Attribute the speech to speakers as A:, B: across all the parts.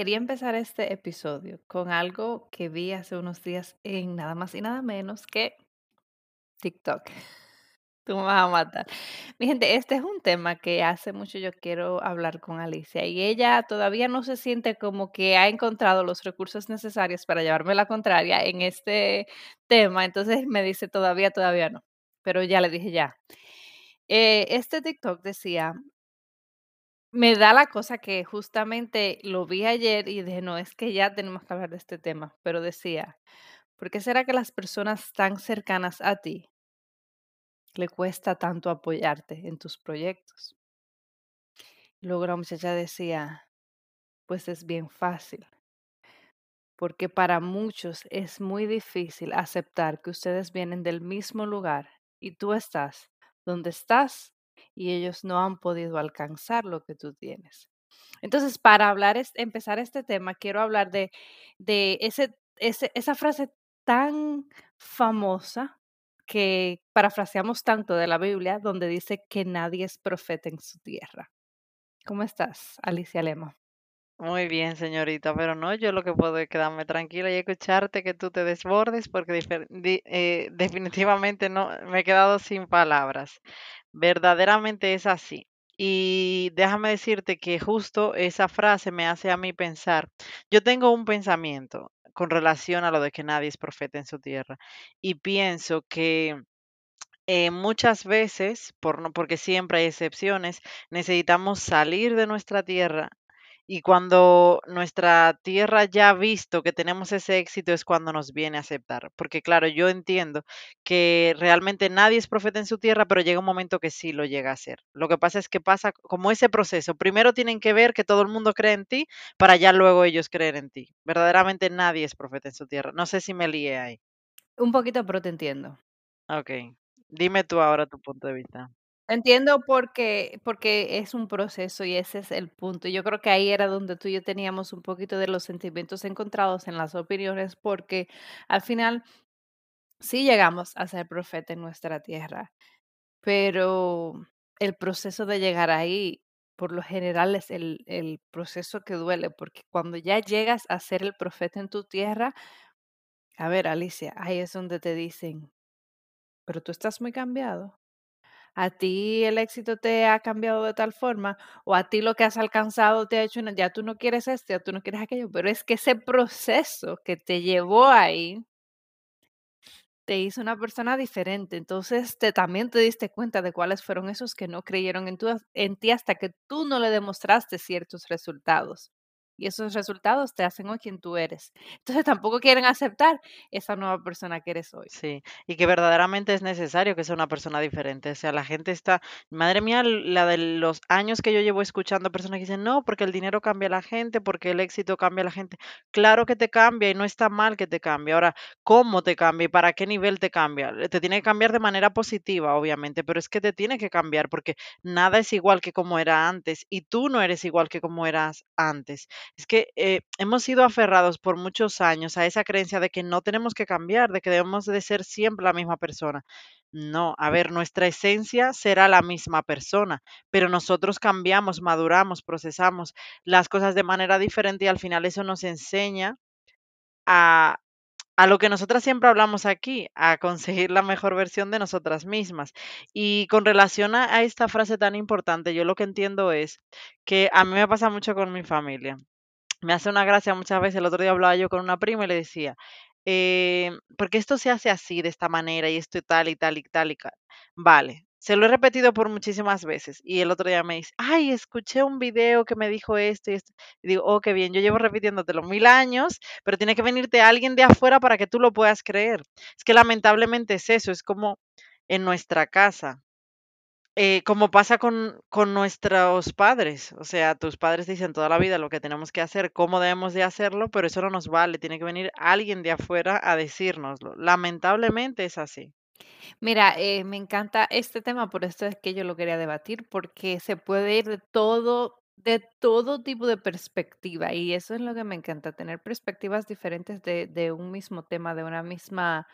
A: Quería empezar este episodio con algo que vi hace unos días en nada más y nada menos que TikTok. Tú me vas a matar. Mi gente, este es un tema que hace mucho yo quiero hablar con Alicia y ella todavía no se siente como que ha encontrado los recursos necesarios para llevarme la contraria en este tema. Entonces me dice todavía, todavía no. Pero ya le dije ya. Eh, este TikTok decía, me da la cosa que justamente lo vi ayer y dije, no, es que ya tenemos que hablar de este tema. Pero decía, ¿por qué será que las personas tan cercanas a ti le cuesta tanto apoyarte en tus proyectos? Luego la muchacha decía, pues es bien fácil, porque para muchos es muy difícil aceptar que ustedes vienen del mismo lugar y tú estás donde estás y ellos no han podido alcanzar lo que tú tienes. Entonces, para hablar, empezar este tema, quiero hablar de, de ese, ese, esa frase tan famosa que parafraseamos tanto de la Biblia, donde dice que nadie es profeta en su tierra. ¿Cómo estás, Alicia Lema?
B: Muy bien, señorita, pero no, yo lo que puedo es quedarme tranquila y escucharte que tú te desbordes porque eh, definitivamente no me he quedado sin palabras. Verdaderamente es así. Y déjame decirte que justo esa frase me hace a mí pensar. Yo tengo un pensamiento con relación a lo de que nadie es profeta en su tierra y pienso que eh, muchas veces, por no, porque siempre hay excepciones, necesitamos salir de nuestra tierra y cuando nuestra tierra ya ha visto que tenemos ese éxito es cuando nos viene a aceptar. Porque claro, yo entiendo que realmente nadie es profeta en su tierra, pero llega un momento que sí lo llega a ser. Lo que pasa es que pasa como ese proceso. Primero tienen que ver que todo el mundo cree en ti para ya luego ellos creer en ti. Verdaderamente nadie es profeta en su tierra. No sé si me lié ahí.
A: Un poquito, pero te entiendo.
B: Ok. Dime tú ahora tu punto de vista.
A: Entiendo porque, porque es un proceso y ese es el punto. Yo creo que ahí era donde tú y yo teníamos un poquito de los sentimientos encontrados en las opiniones, porque al final sí llegamos a ser profeta en nuestra tierra, pero el proceso de llegar ahí, por lo general, es el, el proceso que duele, porque cuando ya llegas a ser el profeta en tu tierra, a ver, Alicia, ahí es donde te dicen, pero tú estás muy cambiado. A ti el éxito te ha cambiado de tal forma, o a ti lo que has alcanzado te ha hecho, ya tú no quieres esto, ya tú no quieres aquello, pero es que ese proceso que te llevó ahí te hizo una persona diferente. Entonces, te, también te diste cuenta de cuáles fueron esos que no creyeron en, tu, en ti hasta que tú no le demostraste ciertos resultados. Y esos resultados te hacen hoy quien tú eres. Entonces, tampoco quieren aceptar esa nueva persona que eres hoy.
B: Sí, y que verdaderamente es necesario que sea una persona diferente. O sea, la gente está, madre mía, la de los años que yo llevo escuchando personas que dicen, no, porque el dinero cambia a la gente, porque el éxito cambia a la gente. Claro que te cambia y no está mal que te cambie. Ahora, ¿cómo te cambia y para qué nivel te cambia? Te tiene que cambiar de manera positiva, obviamente, pero es que te tiene que cambiar porque nada es igual que como era antes y tú no eres igual que como eras antes. Es que eh, hemos sido aferrados por muchos años a esa creencia de que no tenemos que cambiar, de que debemos de ser siempre la misma persona. No, a ver, nuestra esencia será la misma persona, pero nosotros cambiamos, maduramos, procesamos las cosas de manera diferente y al final eso nos enseña a, a lo que nosotras siempre hablamos aquí, a conseguir la mejor versión de nosotras mismas. Y con relación a, a esta frase tan importante, yo lo que entiendo es que a mí me pasa mucho con mi familia me hace una gracia muchas veces. El otro día hablaba yo con una prima y le decía, eh, porque esto se hace así, de esta manera, y esto y tal y tal y tal y tal. Vale, se lo he repetido por muchísimas veces. Y el otro día me dice, ay, escuché un video que me dijo esto y esto. Y digo, oh, qué bien, yo llevo repitiéndotelo mil años, pero tiene que venirte alguien de afuera para que tú lo puedas creer. Es que lamentablemente es eso, es como en nuestra casa eh, como pasa con, con nuestros padres, o sea, tus padres dicen toda la vida lo que tenemos que hacer, cómo debemos de hacerlo, pero eso no nos vale, tiene que venir alguien de afuera a decírnoslo. Lamentablemente es así.
A: Mira, eh, me encanta este tema, por esto es que yo lo quería debatir, porque se puede ir de todo, de todo tipo de perspectiva, y eso es lo que me encanta, tener perspectivas diferentes de, de un mismo tema, de una misma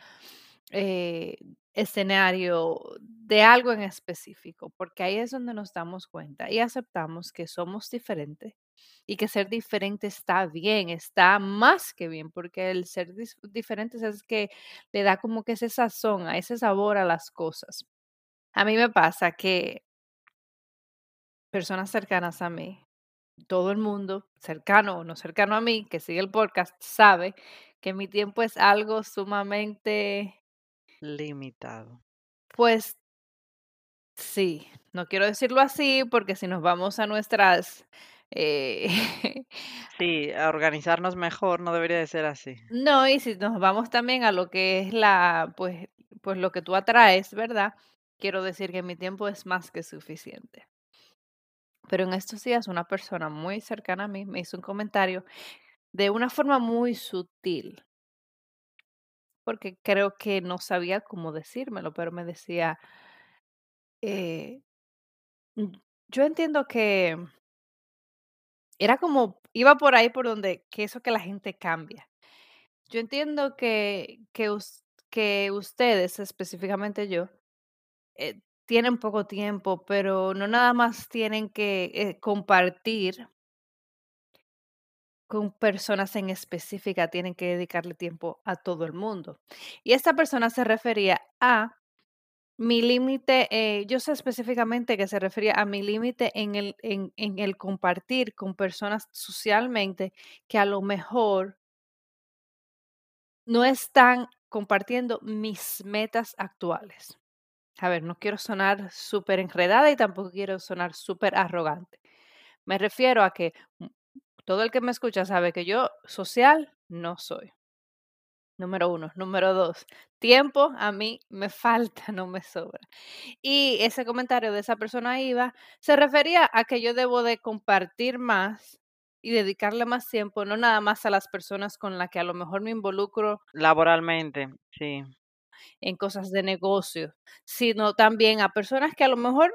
A: eh, escenario, de algo en específico, porque ahí es donde nos damos cuenta y aceptamos que somos diferentes y que ser diferente está bien, está más que bien, porque el ser diferentes es que le da como que ese sazón, a ese sabor a las cosas. A mí me pasa que personas cercanas a mí, todo el mundo, cercano o no cercano a mí, que sigue el podcast, sabe que mi tiempo es algo sumamente,
B: Limitado.
A: pues sí, no quiero decirlo así porque si nos vamos a nuestras... eh,
B: Sí, a organizarnos mejor no debería de ser así.
A: No, y si nos vamos también a lo que es la, pues, pues lo que tú atraes, ¿verdad? Quiero decir que mi tiempo es más que suficiente. Pero en estos días una persona muy cercana a mí me hizo un comentario de una forma muy sutil, porque creo que no sabía cómo decírmelo, pero me decía, eh, "Mm, yo entiendo que era como, iba por ahí por donde, que eso que la gente cambia. Yo entiendo que, que, us- que ustedes, específicamente yo, eh, tienen poco tiempo, pero no nada más tienen que eh, compartir con personas en específica, tienen que dedicarle tiempo a todo el mundo. Y esta persona se refería a mi límite, eh, yo sé específicamente que se refería a mi límite en el, en, en el compartir con personas socialmente que a lo mejor no están compartiendo mis metas actuales. A ver, no quiero sonar súper enredada y tampoco quiero sonar súper arrogante. Me refiero a que mm, todo el que me escucha sabe que yo social no soy. Número uno. Número dos, tiempo a mí me falta, no me sobra. Y ese comentario de esa persona iba, se refería a que yo debo de compartir más y dedicarle más tiempo, no nada más a las personas con las que a lo mejor me involucro
B: Laboralmente, sí.
A: en cosas de negocio, sino también a personas que a lo mejor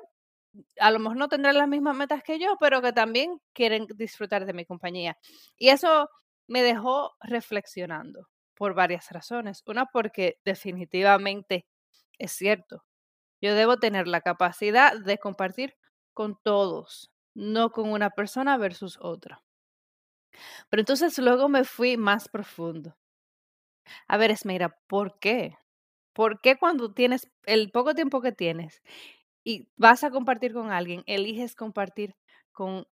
A: a lo mejor no tendrán las mismas metas que yo, pero que también quieren disfrutar de mi compañía. Y eso me dejó reflexionando por varias razones. Una, porque definitivamente es cierto. Yo debo tener la capacidad de compartir con todos, no con una persona versus otra. Pero entonces luego me fui más profundo. A ver, Esmeira, ¿por qué? ¿Por qué cuando tienes el poco tiempo que tienes y vas a compartir con alguien, eliges compartir con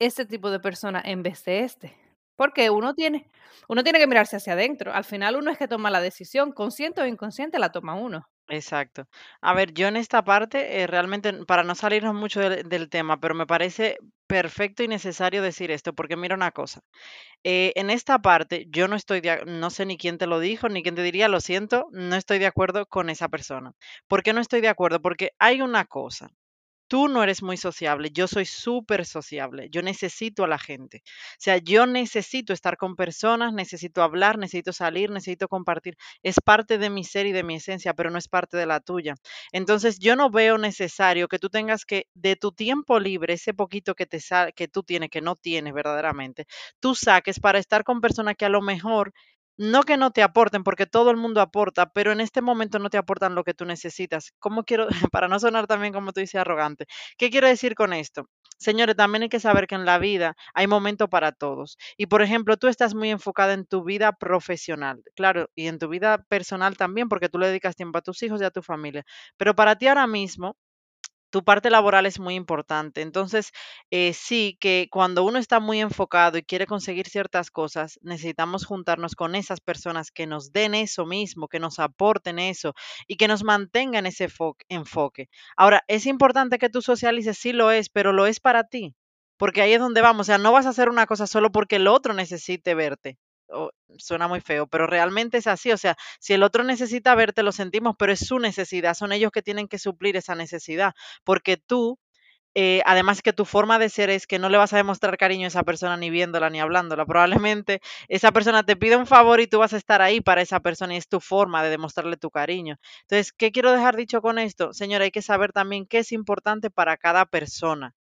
A: este tipo de persona en vez de este. Porque uno tiene, uno tiene que mirarse hacia adentro. Al final uno es que toma la decisión, consciente o inconsciente la toma uno.
B: Exacto. A ver, yo en esta parte, eh, realmente, para no salirnos mucho del, del tema, pero me parece perfecto y necesario decir esto, porque mira una cosa, eh, en esta parte yo no estoy de, no sé ni quién te lo dijo, ni quién te diría, lo siento, no estoy de acuerdo con esa persona. ¿Por qué no estoy de acuerdo? Porque hay una cosa. Tú no eres muy sociable, yo soy súper sociable, yo necesito a la gente. O sea, yo necesito estar con personas, necesito hablar, necesito salir, necesito compartir. Es parte de mi ser y de mi esencia, pero no es parte de la tuya. Entonces, yo no veo necesario que tú tengas que, de tu tiempo libre, ese poquito que te que tú tienes, que no tienes verdaderamente, tú saques para estar con personas que a lo mejor no que no te aporten, porque todo el mundo aporta, pero en este momento no te aportan lo que tú necesitas. ¿Cómo quiero, para no sonar también como tú dices, arrogante? ¿Qué quiero decir con esto? Señores, también hay que saber que en la vida hay momento para todos. Y por ejemplo, tú estás muy enfocada en tu vida profesional, claro, y en tu vida personal también, porque tú le dedicas tiempo a tus hijos y a tu familia. Pero para ti ahora mismo, tu parte laboral es muy importante. Entonces, eh, sí que cuando uno está muy enfocado y quiere conseguir ciertas cosas, necesitamos juntarnos con esas personas que nos den eso mismo, que nos aporten eso y que nos mantengan ese fo- enfoque. Ahora, es importante que tú socialices, sí lo es, pero lo es para ti, porque ahí es donde vamos. O sea, no vas a hacer una cosa solo porque el otro necesite verte suena muy feo, pero realmente es así. O sea, si el otro necesita verte, lo sentimos, pero es su necesidad, son ellos que tienen que suplir esa necesidad, porque tú eh, además que tu forma de ser es que no le vas a demostrar cariño a esa persona ni viéndola ni hablándola. Probablemente esa persona te pide un favor y tú vas a estar ahí para esa persona y es tu forma de demostrarle tu cariño. Entonces, ¿qué quiero dejar dicho con esto? Señora, hay que saber también qué es importante para cada persona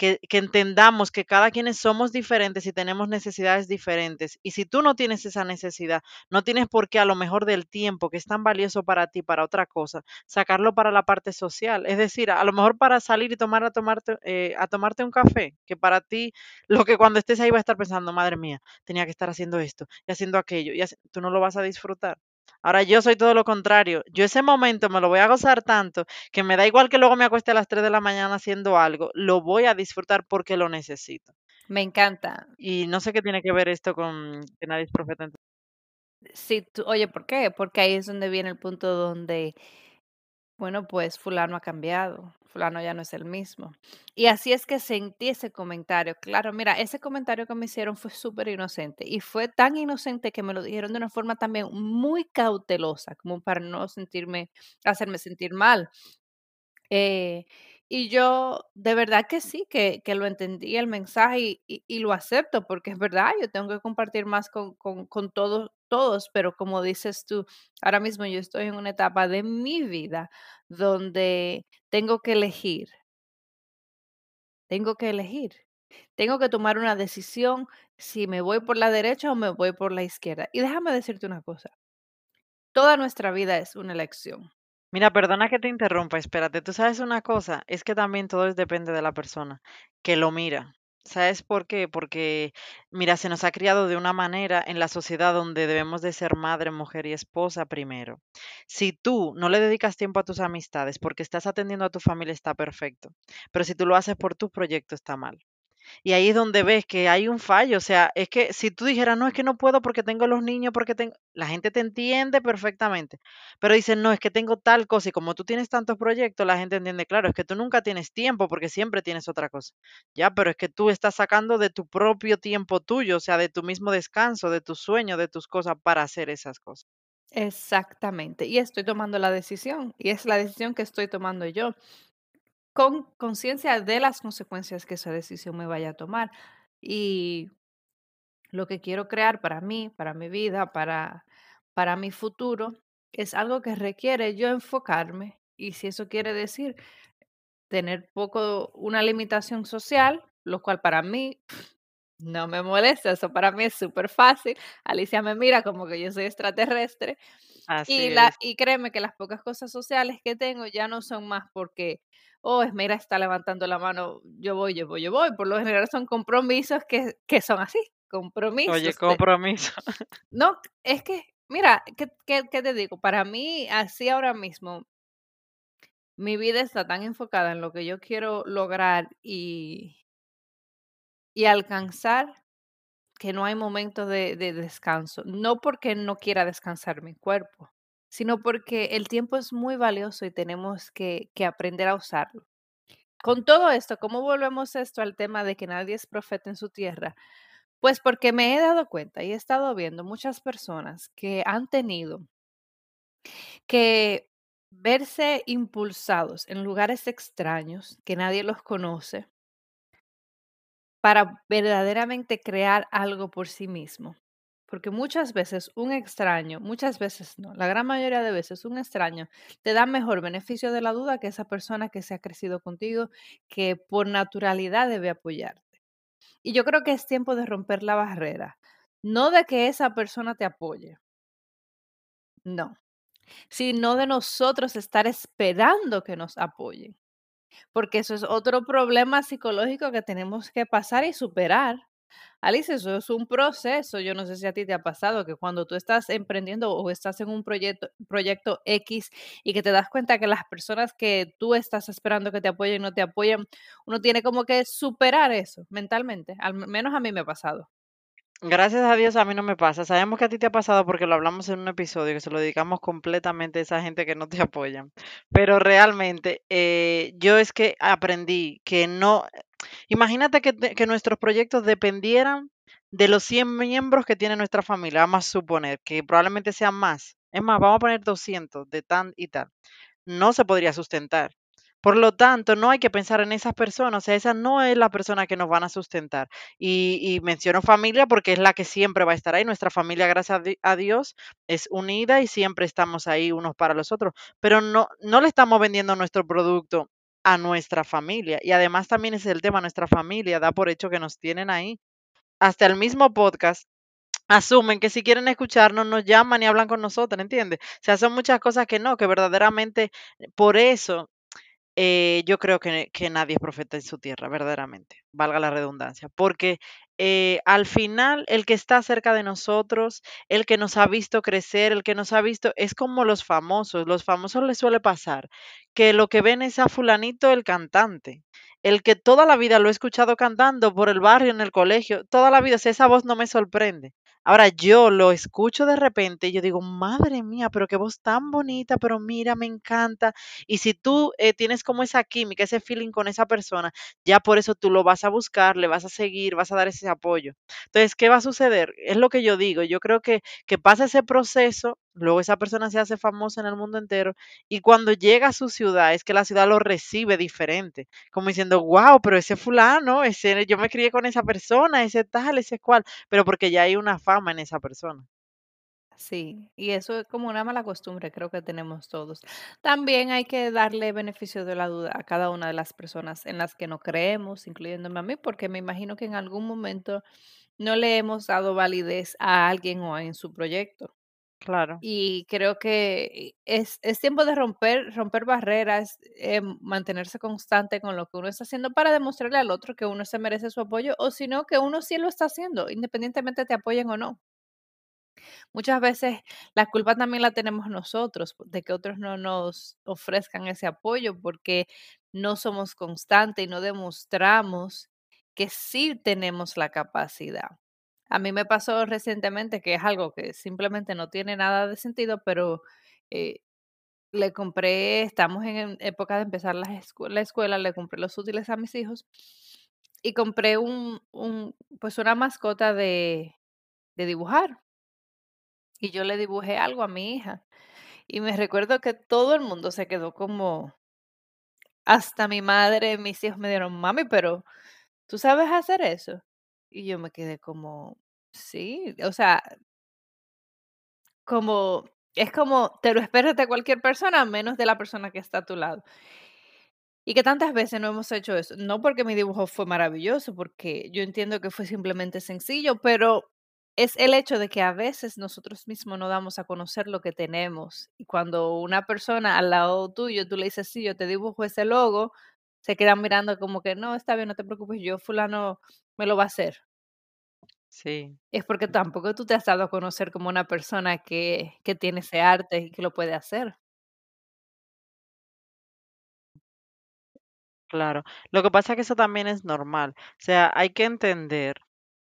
B: que, que entendamos que cada quien somos diferentes y tenemos necesidades diferentes. Y si tú no tienes esa necesidad, no tienes por qué a lo mejor del tiempo que es tan valioso para ti, para otra cosa, sacarlo para la parte social. Es decir, a lo mejor para salir y tomar a tomarte, eh, a tomarte un café, que para ti lo que cuando estés ahí va a estar pensando, madre mía, tenía que estar haciendo esto y haciendo aquello, y haci- tú no lo vas a disfrutar. Ahora yo soy todo lo contrario. Yo ese momento me lo voy a gozar tanto que me da igual que luego me acueste a las 3 de la mañana haciendo algo, lo voy a disfrutar porque lo necesito.
A: Me encanta.
B: Y no sé qué tiene que ver esto con que nadie es profeta.
A: Sí, tú- oye, ¿por qué? Porque ahí es donde viene el punto donde, bueno, pues fulano ha cambiado, fulano ya no es el mismo. Y así es que sentí ese comentario. Claro, mira, ese comentario que me hicieron fue súper inocente y fue tan inocente que me lo dijeron de una forma también muy cautelosa, como para no sentirme, hacerme sentir mal. Eh, y yo de verdad que sí, que, que lo entendí el mensaje y, y- y lo acepto, porque es verdad, yo tengo que compartir más con, con, con todos, todos, pero como dices tú, ahora mismo yo estoy en una etapa de mi vida donde tengo que elegir, tengo que elegir, tengo que tomar una decisión si me voy por la derecha o me voy por la izquierda. Y déjame decirte una cosa, toda nuestra vida es una elección.
B: Mira, perdona que te interrumpa, espérate. Tú sabes una cosa, es que también todo depende de la persona que lo mira. ¿Sabes por qué? Porque, mira, se nos ha criado de una manera en la sociedad donde debemos de ser madre, mujer y esposa primero. Si tú no le dedicas tiempo a tus amistades porque estás atendiendo a tu familia, está perfecto. Pero si tú lo haces por tu proyecto, está mal. Y ahí es donde ves que hay un fallo. O sea, es que si tú dijeras, no, es que no puedo porque tengo los niños, porque tengo... La gente te entiende perfectamente. Pero dicen, no, es que tengo tal cosa. Y como tú tienes tantos proyectos, la gente entiende, claro, es que tú nunca tienes tiempo porque siempre tienes otra cosa. Ya, pero es que tú estás sacando de tu propio tiempo tuyo, o sea, de tu mismo descanso, de tu sueño, de tus cosas para hacer esas cosas.
A: Exactamente. Y estoy tomando la decisión. Y es la decisión que estoy tomando yo, con conciencia de las consecuencias que esa decisión me vaya a tomar. Y lo que quiero crear para mí, para mi vida, para, para mi futuro, es algo que requiere yo enfocarme. Y si eso quiere decir tener poco, una limitación social, lo cual para mí no me molesta, eso para mí es súper fácil. Alicia me mira como que yo soy extraterrestre.
B: Así
A: Y, la,
B: es.
A: y créeme que las pocas cosas sociales que tengo ya no son más porque, oh, Esmera está levantando la mano, yo voy, yo voy, yo voy. Por lo general son compromisos que, que son así, compromisos.
B: Oye,
A: de-
B: compromiso.
A: no, es que, mira, ¿qué, qué, qué te digo? Para mí, así ahora mismo, mi vida está tan enfocada en lo que yo quiero lograr y, y alcanzar que no hay momentos de, de descanso. No porque no quiera descansar mi cuerpo, sino porque el tiempo es muy valioso y tenemos que, que aprender a usarlo. Con todo esto, ¿cómo volvemos esto al tema de que nadie es profeta en su tierra? Pues porque me he dado cuenta y he estado viendo muchas personas que han tenido que verse impulsados en lugares extraños que nadie los conoce para verdaderamente crear algo por sí mismo. Porque muchas veces un extraño, muchas veces no, la gran mayoría de veces un extraño te da mejor beneficio de la duda que esa persona que se ha crecido contigo, que por naturalidad debe apoyarte. Y yo creo que es tiempo de romper la barrera, no de que esa persona te apoye, no, sino de nosotros estar esperando que nos apoyen. Porque eso es otro problema psicológico que tenemos que pasar y superar. Alice, eso es un proceso. Yo no sé si a ti te ha pasado que cuando tú estás emprendiendo o estás en un proyecto, proyecto X y que te das cuenta que las personas que tú estás esperando que te apoyen no te apoyan, uno tiene como que superar eso mentalmente. Al menos a mí me ha pasado.
B: Gracias a Dios a mí no me pasa. Sabemos que a ti te ha pasado porque lo hablamos en un episodio que se lo dedicamos completamente a esa gente que no te apoyan. Pero realmente eh, yo es que aprendí que no, imagínate que, que nuestros proyectos dependieran de los 100 miembros que tiene nuestra familia, vamos a suponer que probablemente sean más, es más, vamos a poner 200 de tan y tal, no se podría sustentar. Por lo tanto, no hay que pensar en esas personas, o sea, esa no es la persona que nos van a sustentar. Y, menciono familia porque es la que siempre va a estar ahí. Nuestra familia, gracias a di- a Dios, es unida y siempre estamos ahí unos para los otros. Pero no, no le estamos vendiendo nuestro producto a nuestra familia. Y además también es el tema, nuestra familia da por hecho que nos tienen ahí. Hasta el mismo podcast asumen que si quieren escucharnos, nos llaman y hablan con nosotros, ¿entiendes? O sea, son muchas cosas que no, que verdaderamente por eso eh, yo creo que, nadie es profeta en su tierra, verdaderamente, valga la redundancia, porque eh, al final el que está cerca de nosotros, el que nos ha visto crecer, el que nos ha visto, es como los famosos. Los famosos les suele pasar que lo que ven es a fulanito el cantante, el que toda la vida lo he escuchado cantando por el barrio, en el colegio, toda la vida, o esa voz no me sorprende. Ahora yo lo escucho de repente y yo digo, madre mía, pero qué voz tan bonita, pero mira, me encanta. Y si tú eh, tienes como esa química, ese feeling con esa persona, ya por eso tú lo vas a buscar, le vas a seguir, vas a dar ese apoyo. Entonces, ¿qué va a suceder? Es lo que yo digo. Yo creo que, que pasa ese proceso, luego esa persona se hace famosa en el mundo entero y cuando llega a su ciudad es que la ciudad lo recibe diferente, como diciendo, wow, pero ese fulano, ese, yo me crié con esa persona, ese tal, ese cual, pero porque ya hay una fama en esa persona.
A: Sí, y eso es como una mala costumbre, creo que tenemos todos. También hay que darle beneficio de la duda a cada una de las personas en las que no creemos, incluyéndome a mí, porque me imagino que en algún momento no le hemos dado validez a alguien o en su proyecto.
B: Claro,
A: Y creo que es, es tiempo de romper, romper barreras, eh, mantenerse constante con lo que uno está haciendo para demostrarle al otro que uno se merece su apoyo o si no, que uno sí lo está haciendo, independientemente te apoyen o no. Muchas veces la culpa también la tenemos nosotros de que otros no nos ofrezcan ese apoyo porque no somos constantes y no demostramos que sí tenemos la capacidad. A mí me pasó recientemente que es algo que simplemente no tiene nada de sentido, pero eh, le compré, estamos en época de empezar la, escu- la escuela, le compré los útiles a mis hijos y compré un, un pues una mascota de, de dibujar y yo le dibujé algo a mi hija. Y me recuerdo que todo el mundo se quedó como, hasta mi madre, mis hijos me dieron, mami, pero ¿tú sabes hacer eso? Y yo me quedé como, sí, o sea, como, es como, te lo esperas de cualquier persona, menos de la persona que está a tu lado. Y que tantas veces no hemos hecho eso. No porque mi dibujo fue maravilloso, porque yo entiendo que fue simplemente sencillo, pero es el hecho de que a veces nosotros mismos no damos a conocer lo que tenemos. Y cuando una persona al lado tuyo, tú le dices, sí, yo te dibujo ese logo, se quedan mirando como que, no, está bien, no te preocupes, yo fulano me lo va a hacer.
B: sí.
A: Es porque tampoco tú te has dado a conocer como una persona que, que tiene ese arte y que lo puede hacer.
B: Claro, lo que pasa es que eso también es normal. O sea, hay que entender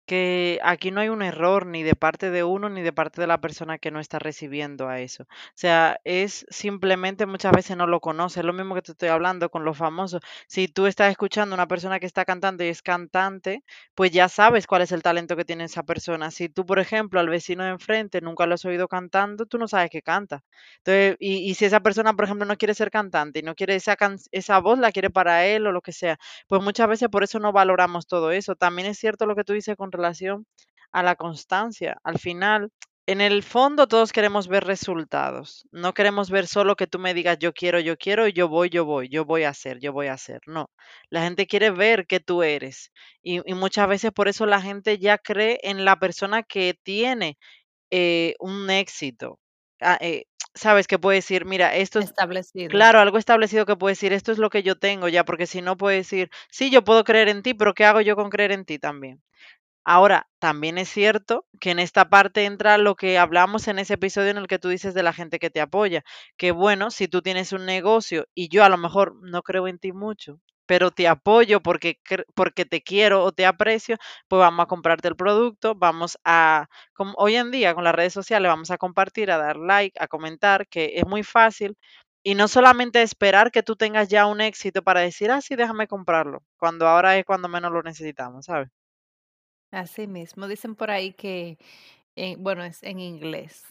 B: que aquí no hay un error ni de parte de uno ni de parte de la persona que no está recibiendo a eso. O sea, es simplemente muchas veces no lo conoce. Es lo mismo que te estoy hablando con los famosos. Si tú estás escuchando a una persona que está cantando y es cantante, pues ya sabes cuál es el talento que tiene esa persona. Si tú, por ejemplo, al vecino de enfrente nunca lo has oído cantando, tú no sabes que canta. Entonces, y, y si esa persona, por ejemplo, no quiere ser cantante y no quiere esa, can- esa voz, la quiere para él o lo que sea, pues muchas veces por eso no valoramos todo eso. También es cierto lo que tú dices con relación a la constancia. Al final, en el fondo todos queremos ver resultados. No queremos ver solo que tú me digas yo quiero, yo quiero, yo voy, yo voy, yo voy a hacer, yo voy a hacer. No, la gente quiere ver que tú eres. Y, y muchas veces por eso la gente ya cree en la persona que tiene eh, un éxito. Ah, eh, sabes que puede decir, mira, esto es,
A: Establecido.
B: claro, algo establecido que puede decir, esto es lo que yo tengo ya, porque si no puede decir, sí, yo puedo creer en ti, pero ¿qué hago yo con creer en ti también? Ahora, también es cierto que en esta parte entra lo que hablamos en ese episodio en el que tú dices de la gente que te apoya, que bueno, si tú tienes un negocio y yo a lo mejor no creo en ti mucho, pero te apoyo porque, porque te quiero o te aprecio, pues vamos a comprarte el producto, vamos a, como hoy en día con las redes sociales, vamos a compartir, a dar like, a comentar, que es muy fácil. Y no solamente esperar que tú tengas ya un éxito para decir, ah, sí, déjame comprarlo, cuando ahora es cuando menos lo necesitamos, ¿sabes?
A: Así mismo, dicen por ahí que, eh, bueno, es en inglés.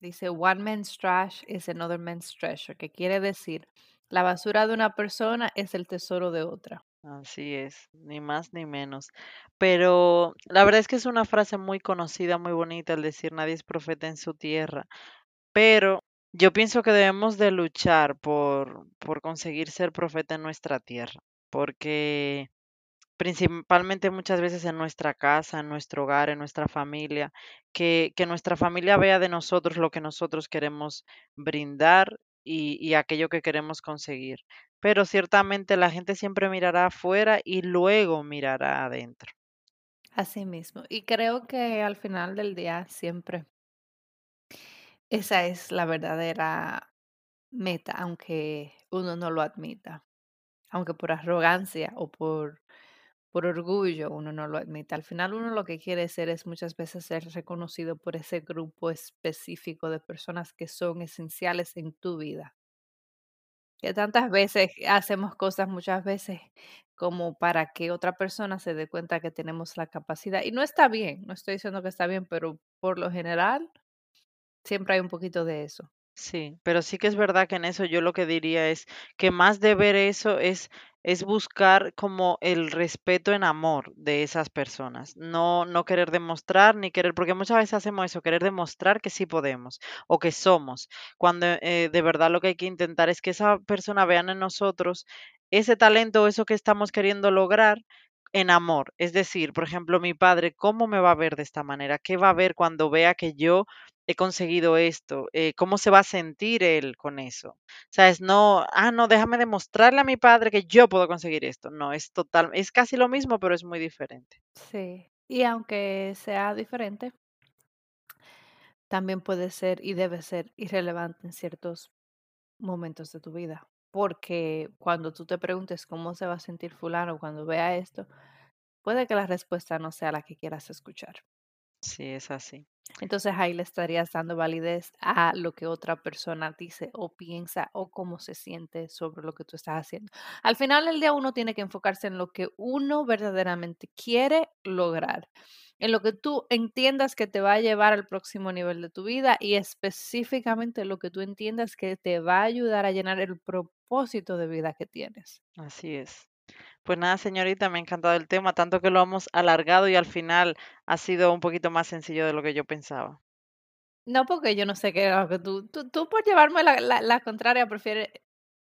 A: Dice, one man's trash is another man's treasure, que quiere decir, la basura de una persona es el tesoro de otra.
B: Así es, ni más ni menos. Pero la verdad es que es una frase muy conocida, muy bonita, el decir nadie es profeta en su tierra. Pero yo pienso que debemos de luchar por, por conseguir ser profeta en nuestra tierra, porque principalmente muchas veces en nuestra casa, en nuestro hogar, en nuestra familia, que, que nuestra familia vea de nosotros lo que nosotros queremos brindar y, y aquello que queremos conseguir. Pero ciertamente la gente siempre mirará afuera y luego mirará adentro.
A: Así mismo. Y creo que al final del día siempre esa es la verdadera meta, aunque uno no lo admita, aunque por arrogancia o por por orgullo uno no lo admite. Al final uno lo que quiere ser es muchas veces ser reconocido por ese grupo específico de personas que son esenciales en tu vida. Que tantas veces hacemos cosas muchas veces como para que otra persona se dé cuenta que tenemos la capacidad. Y no está bien, no estoy diciendo que está bien, pero por lo general siempre hay un poquito de eso.
B: Sí, pero sí que es verdad que en eso yo lo que diría es que más de ver eso es, es buscar como el respeto en amor de esas personas, no, no querer demostrar ni querer, porque muchas veces hacemos eso, querer demostrar que sí podemos o que somos, cuando eh, de verdad lo que hay que intentar es que esa persona vean en nosotros ese talento eso que estamos queriendo lograr en amor. Es decir, por ejemplo, mi padre, ¿cómo me va a ver de esta manera? ¿Qué va a ver cuando vea que yo he conseguido esto? Eh, ¿cómo se va a sentir él con eso? ¿Sabes? No, ah, no, déjame demostrarle a mi padre que yo puedo conseguir esto. No, es total, es casi lo mismo, pero es muy diferente.
A: Sí. Y aunque sea diferente, también puede ser y debe ser irrelevante en ciertos momentos de tu vida. Porque cuando tú te preguntes cómo se va a sentir fulano cuando vea esto, puede que la respuesta no sea la que quieras escuchar.
B: Sí, es así.
A: Entonces ahí le estarías dando validez a lo que otra persona dice o piensa o cómo se siente sobre lo que tú estás haciendo. Al final del día uno tiene que enfocarse en lo que uno verdaderamente quiere lograr, en lo que tú entiendas que te va a llevar al próximo nivel de tu vida y específicamente lo que tú entiendas que te va a ayudar a llenar el propósito de vida que tienes.
B: Así es. Pues nada, señorita, me ha encantado el tema, tanto que lo hemos alargado y al final ha sido un poquito más sencillo de lo que yo pensaba.
A: No, porque yo no sé qué es lo que tú, tú, tú por llevarme la, la, la contraria prefieres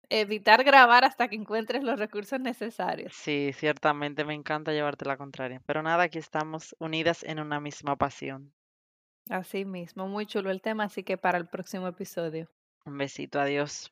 A: evitar grabar hasta que encuentres los recursos necesarios.
B: Sí, ciertamente me encanta llevarte la contraria. Pero nada, aquí estamos unidas en una misma pasión.
A: Así mismo, muy chulo el tema, así que para el próximo episodio.
B: Un besito, adiós.